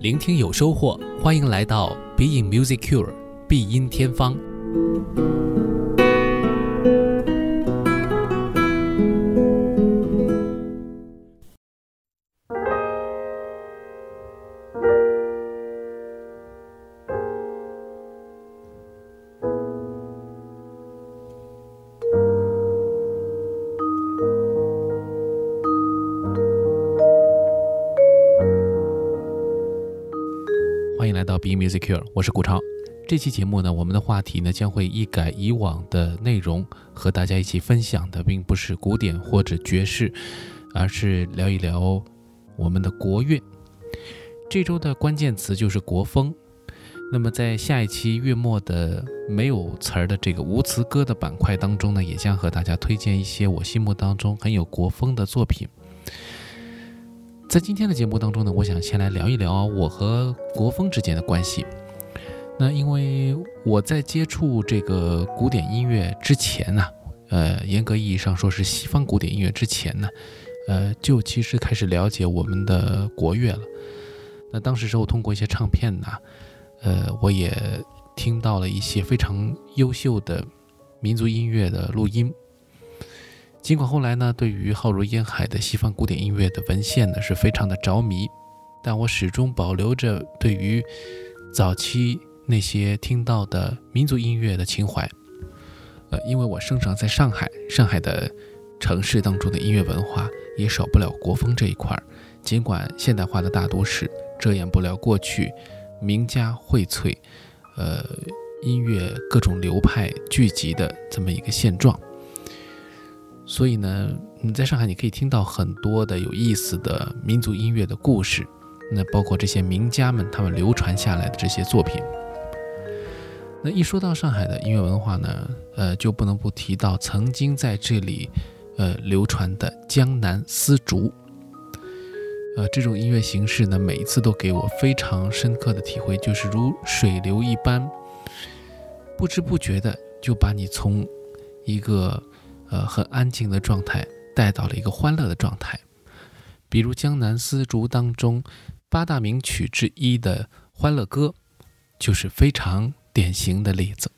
聆听有收获，欢迎来到 BE IN Music Cure 必音天方。来到 Be Music Cure，我是古超。这期节目呢，我们的话题呢将会一改以往的内容，和大家一起分享的并不是古典或者爵士，而是聊一聊我们的国乐。这周的关键词就是国风。那么在下一期月末的没有词儿的这个无词歌的板块当中呢，也将和大家推荐一些我心目当中很有国风的作品。在今天的节目当中呢，我想先来聊一聊我和国风之间的关系。那因为我在接触这个古典音乐之前呢，呃，严格意义上说是西方古典音乐之前呢，呃，就其实开始了解我们的国乐了。那当时时候通过一些唱片呢，呃，我也听到了一些非常优秀的民族音乐的录音。尽管后来呢，对于浩如烟海的西方古典音乐的文献呢是非常的着迷，但我始终保留着对于早期那些听到的民族音乐的情怀。呃，因为我生长在上海，上海的城市当中的音乐文化也少不了国风这一块儿。尽管现代化的大都市遮掩不了过去名家荟萃，呃，音乐各种流派聚集的这么一个现状。所以呢，你在上海你可以听到很多的有意思的民族音乐的故事，那包括这些名家们他们流传下来的这些作品。那一说到上海的音乐文化呢，呃，就不能不提到曾经在这里，呃，流传的江南丝竹。呃，这种音乐形式呢，每一次都给我非常深刻的体会，就是如水流一般，不知不觉的就把你从一个呃，很安静的状态带到了一个欢乐的状态，比如《江南丝竹》当中八大名曲之一的《欢乐歌》，就是非常典型的例子。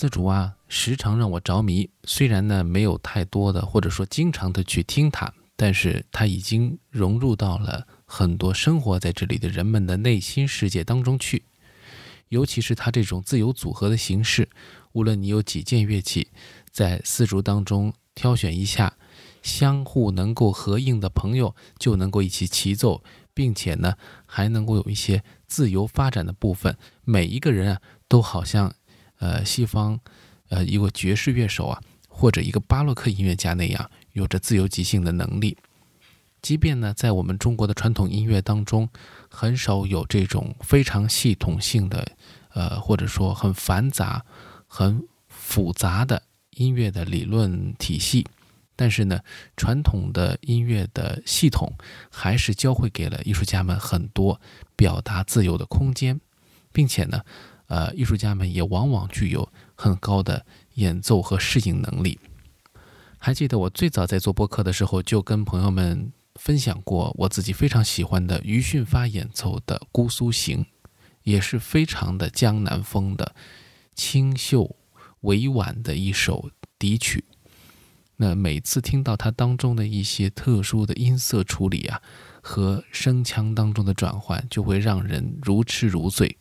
丝竹啊，时常让我着迷。虽然呢没有太多的或者说经常的去听它，但是它已经融入到了很多生活在这里的人们的内心世界当中去。尤其是它这种自由组合的形式，无论你有几件乐器，在丝竹当中挑选一下，相互能够合应的朋友就能够一起齐奏，并且呢还能够有一些自由发展的部分。每一个人啊，都好像。呃，西方，呃，一个爵士乐手啊，或者一个巴洛克音乐家那样，有着自由即兴的能力。即便呢，在我们中国的传统音乐当中，很少有这种非常系统性的，呃，或者说很繁杂、很复杂的音乐的理论体系。但是呢，传统的音乐的系统还是教会给了艺术家们很多表达自由的空间，并且呢。呃，艺术家们也往往具有很高的演奏和适应能力。还记得我最早在做播客的时候，就跟朋友们分享过我自己非常喜欢的余训发演奏的《姑苏行》，也是非常的江南风的清秀委婉的一首笛曲。那每次听到它当中的一些特殊的音色处理啊，和声腔当中的转换，就会让人如痴如醉。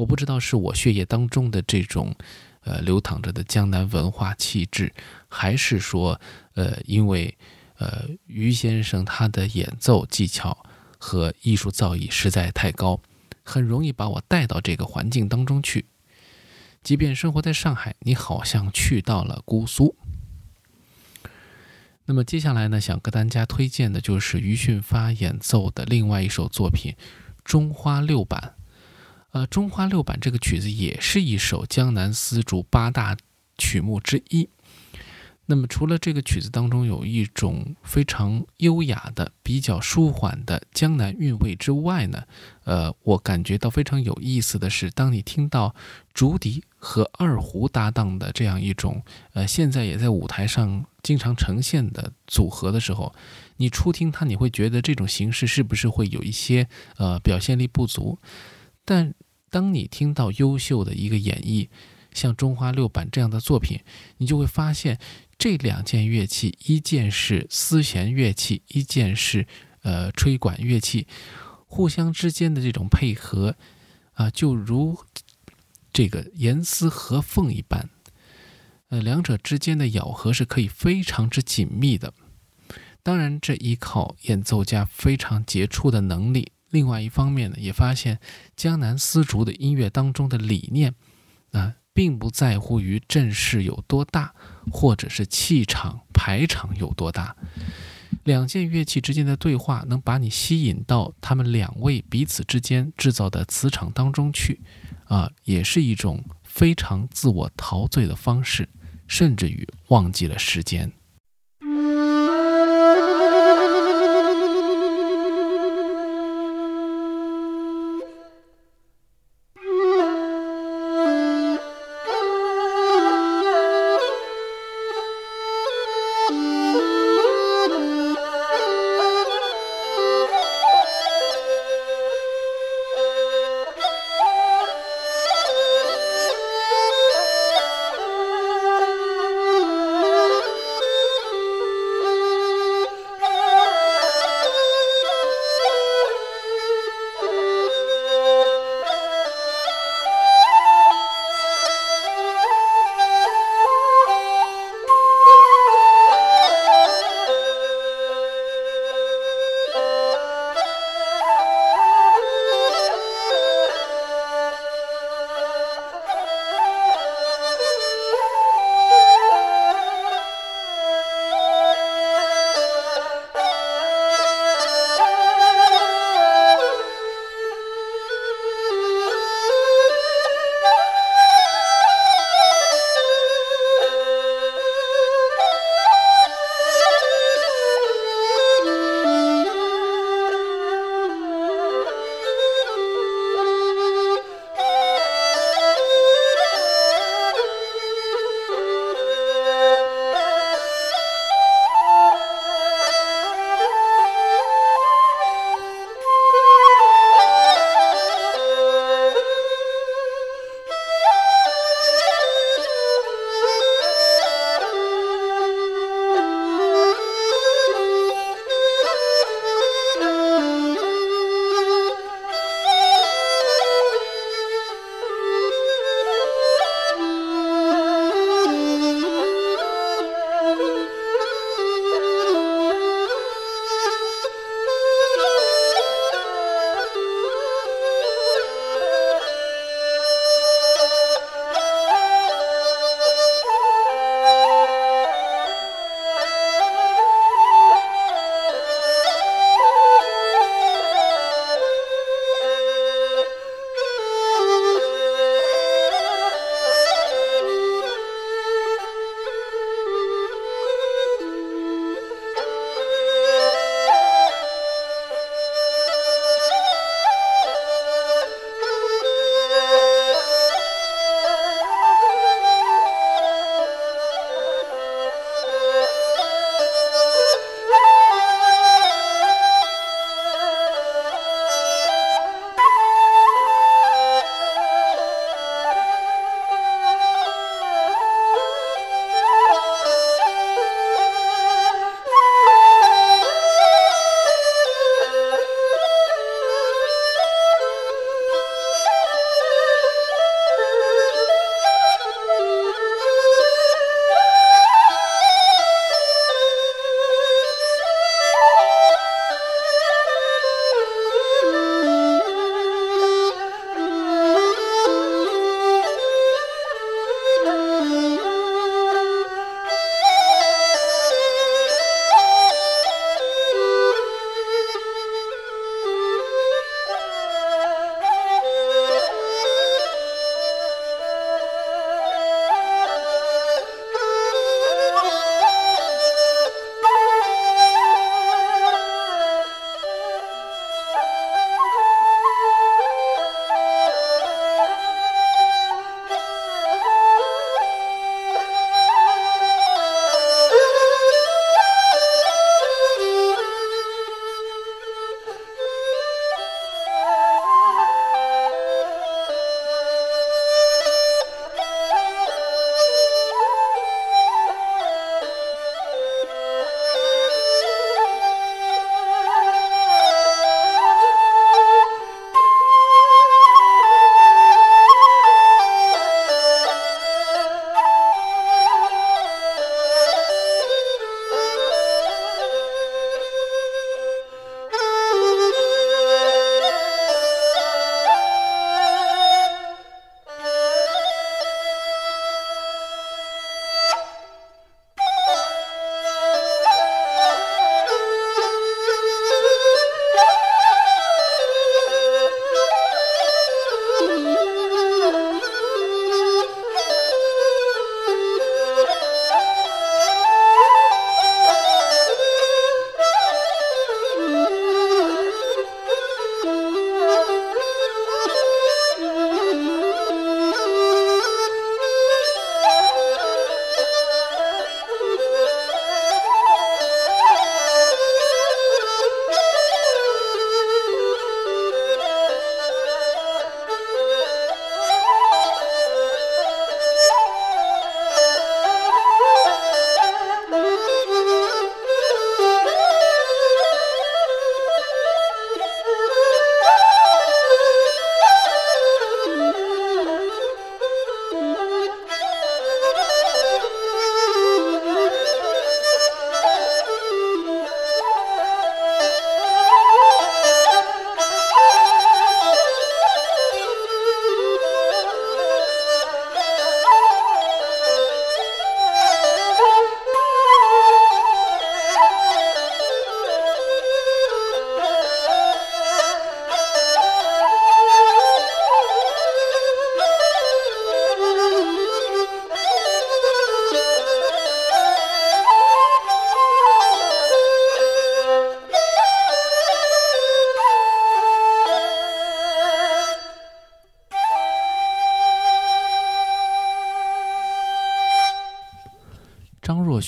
我不知道是我血液当中的这种，呃，流淌着的江南文化气质，还是说，呃，因为，呃，于先生他的演奏技巧和艺术造诣实在太高，很容易把我带到这个环境当中去。即便生活在上海，你好像去到了姑苏。那么接下来呢，想跟大家推荐的就是余训发演奏的另外一首作品《中花六版》。呃，中花六版这个曲子也是一首江南丝竹八大曲目之一。那么，除了这个曲子当中有一种非常优雅的、比较舒缓的江南韵味之外呢，呃，我感觉到非常有意思的是，当你听到竹笛和二胡搭档的这样一种，呃，现在也在舞台上经常呈现的组合的时候，你初听它，你会觉得这种形式是不是会有一些呃表现力不足？但当你听到优秀的一个演绎，像中花六版这样的作品，你就会发现这两件乐器，一件是丝弦乐器，一件是呃吹管乐器，互相之间的这种配合啊，就如这个严丝合缝一般。呃，两者之间的咬合是可以非常之紧密的。当然，这依靠演奏家非常杰出的能力。另外一方面呢，也发现江南丝竹的音乐当中的理念，啊，并不在乎于阵势有多大，或者是气场排场有多大，两件乐器之间的对话能把你吸引到他们两位彼此之间制造的磁场当中去，啊，也是一种非常自我陶醉的方式，甚至于忘记了时间。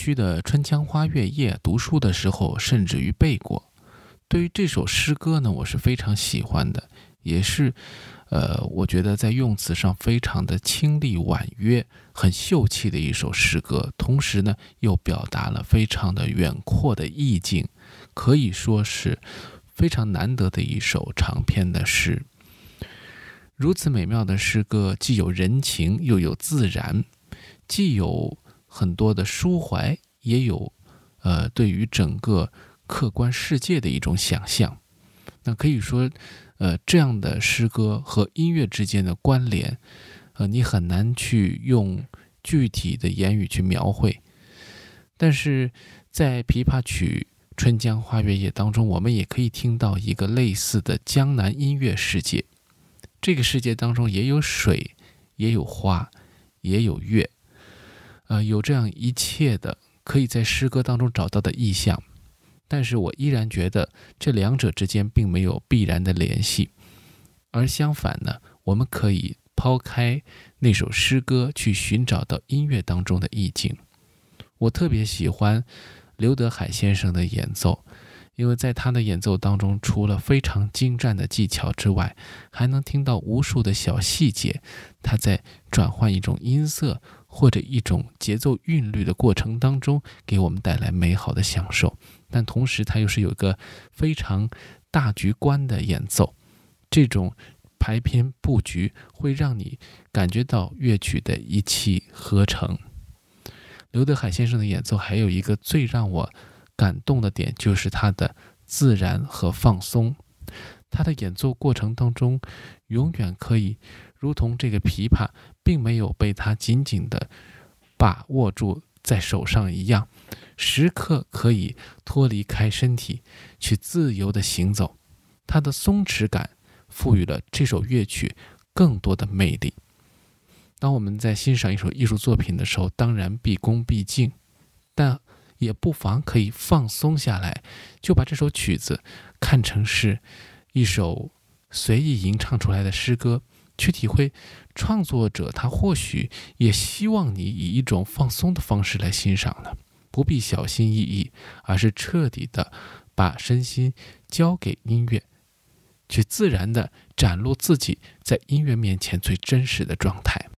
区的《春江花月夜》，读书的时候甚至于背过。对于这首诗歌呢，我是非常喜欢的，也是，呃，我觉得在用词上非常的清丽婉约、很秀气的一首诗歌。同时呢，又表达了非常的远阔的意境，可以说是非常难得的一首长篇的诗。如此美妙的诗歌，既有人情，又有自然，既有很多的抒怀，也有，呃，对于整个。客观世界的一种想象，那可以说，呃，这样的诗歌和音乐之间的关联，呃，你很难去用具体的言语去描绘。但是在琵琶曲《春江花月夜》当中，我们也可以听到一个类似的江南音乐世界。这个世界当中也有水，也有花，也有月，呃，有这样一切的可以在诗歌当中找到的意象。但是我依然觉得这两者之间并没有必然的联系，而相反呢，我们可以抛开那首诗歌，去寻找到音乐当中的意境。我特别喜欢刘德海先生的演奏，因为在他的演奏当中，除了非常精湛的技巧之外，还能听到无数的小细节，他在转换一种音色或者一种节奏韵律的过程当中，给我们带来美好的享受。但同时，它又是有一个非常大局观的演奏，这种排篇布局会让你感觉到乐曲的一气呵成。刘德海先生的演奏还有一个最让我感动的点，就是他的自然和放松。他的演奏过程当中，永远可以如同这个琵琶并没有被他紧紧的把握住在手上一样。时刻可以脱离开身体，去自由的行走。它的松弛感赋予了这首乐曲更多的魅力。当我们在欣赏一首艺术作品的时候，当然毕恭毕敬，但也不妨可以放松下来，就把这首曲子看成是一首随意吟唱出来的诗歌，去体会创作者他或许也希望你以一种放松的方式来欣赏呢。不必小心翼翼，而是彻底的把身心交给音乐，去自然的展露自己在音乐面前最真实的状态。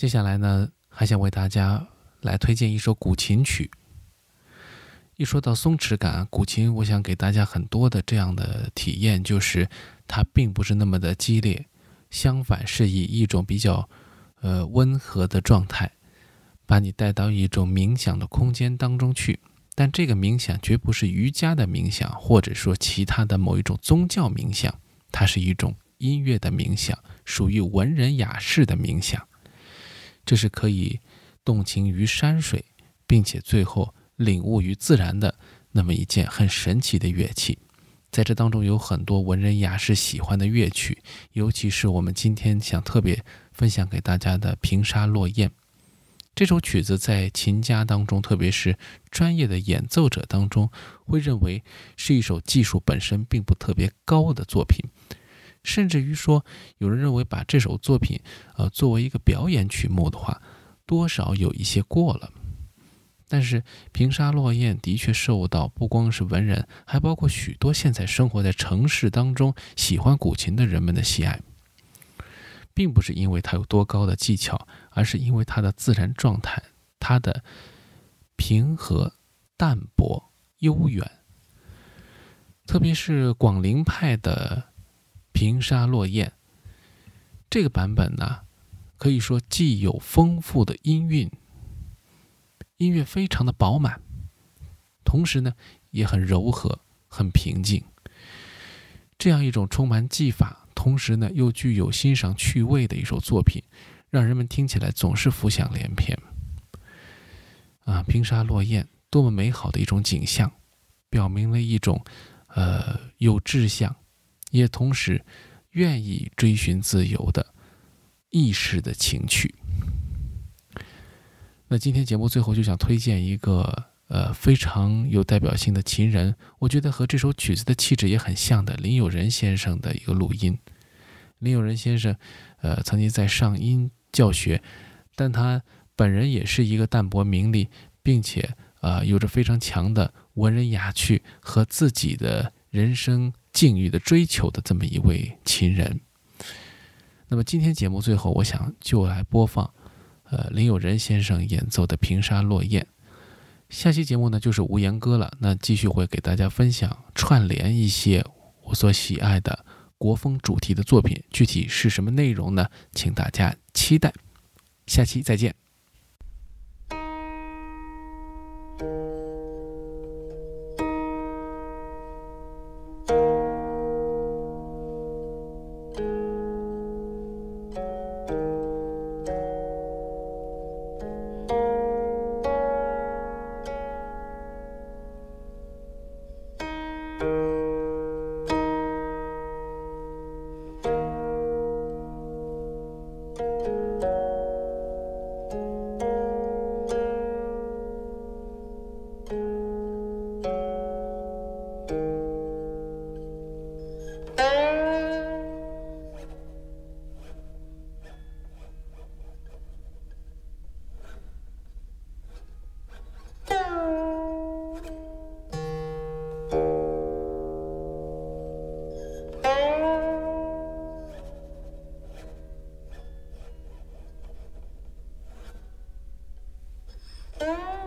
接下来呢，还想为大家来推荐一首古琴曲。一说到松弛感，古琴，我想给大家很多的这样的体验，就是它并不是那么的激烈，相反是以一种比较呃温和的状态，把你带到一种冥想的空间当中去。但这个冥想绝不是瑜伽的冥想，或者说其他的某一种宗教冥想，它是一种音乐的冥想，属于文人雅士的冥想。这是可以动情于山水，并且最后领悟于自然的那么一件很神奇的乐器。在这当中有很多文人雅士喜欢的乐曲，尤其是我们今天想特别分享给大家的《平沙落雁》这首曲子，在琴家当中，特别是专业的演奏者当中，会认为是一首技术本身并不特别高的作品。甚至于说，有人认为把这首作品，呃，作为一个表演曲目的话，多少有一些过了。但是《平沙落雁》的确受到不光是文人，还包括许多现在生活在城市当中喜欢古琴的人们的喜爱，并不是因为它有多高的技巧，而是因为它的自然状态，它的平和、淡泊、悠远，特别是广陵派的。平沙落雁这个版本呢，可以说既有丰富的音韵，音乐非常的饱满，同时呢也很柔和、很平静。这样一种充满技法，同时呢又具有欣赏趣味的一首作品，让人们听起来总是浮想联翩。啊，平沙落雁，多么美好的一种景象，表明了一种呃有志向。也同时愿意追寻自由的意识的情趣。那今天节目最后就想推荐一个呃非常有代表性的琴人，我觉得和这首曲子的气质也很像的林有仁先生的一个录音。林有仁先生呃曾经在上音教学，但他本人也是一个淡泊名利，并且啊，有着非常强的文人雅趣和自己的人生境遇的追求的这么一位琴人。那么今天节目最后，我想就来播放，呃，林有仁先生演奏的《平沙落雁》。下期节目呢就是无言歌了，那继续会给大家分享串联一些我所喜爱的国风主题的作品，具体是什么内容呢？请大家期待。下期再见。Bye.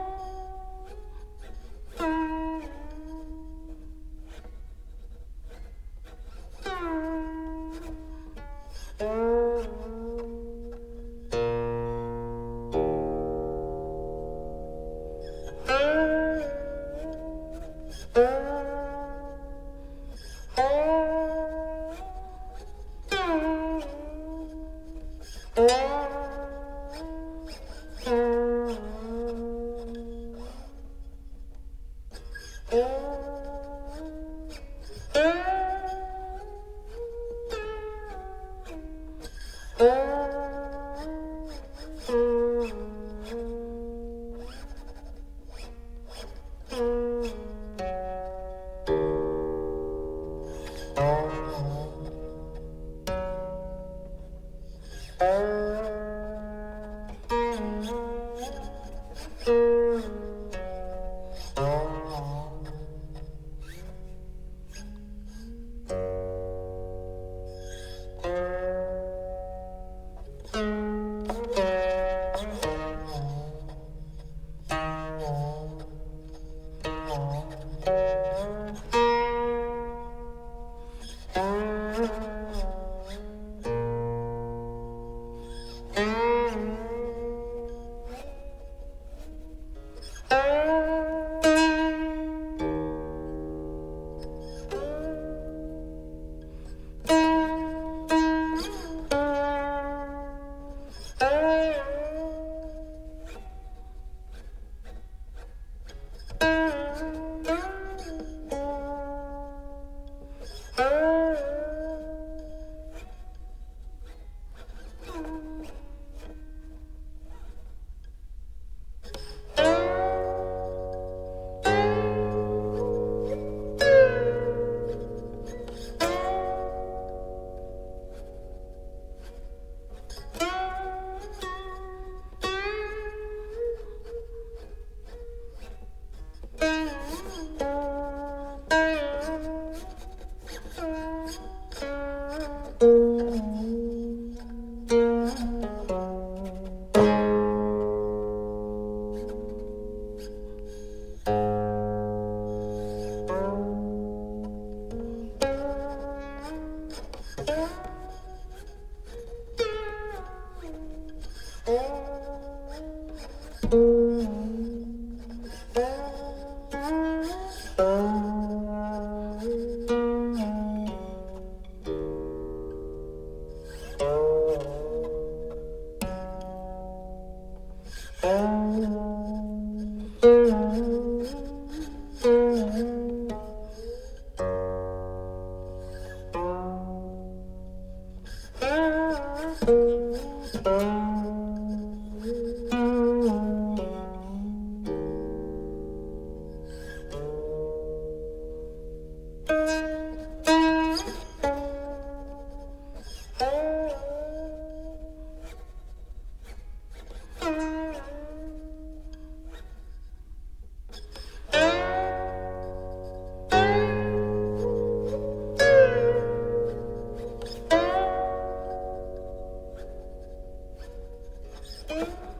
Música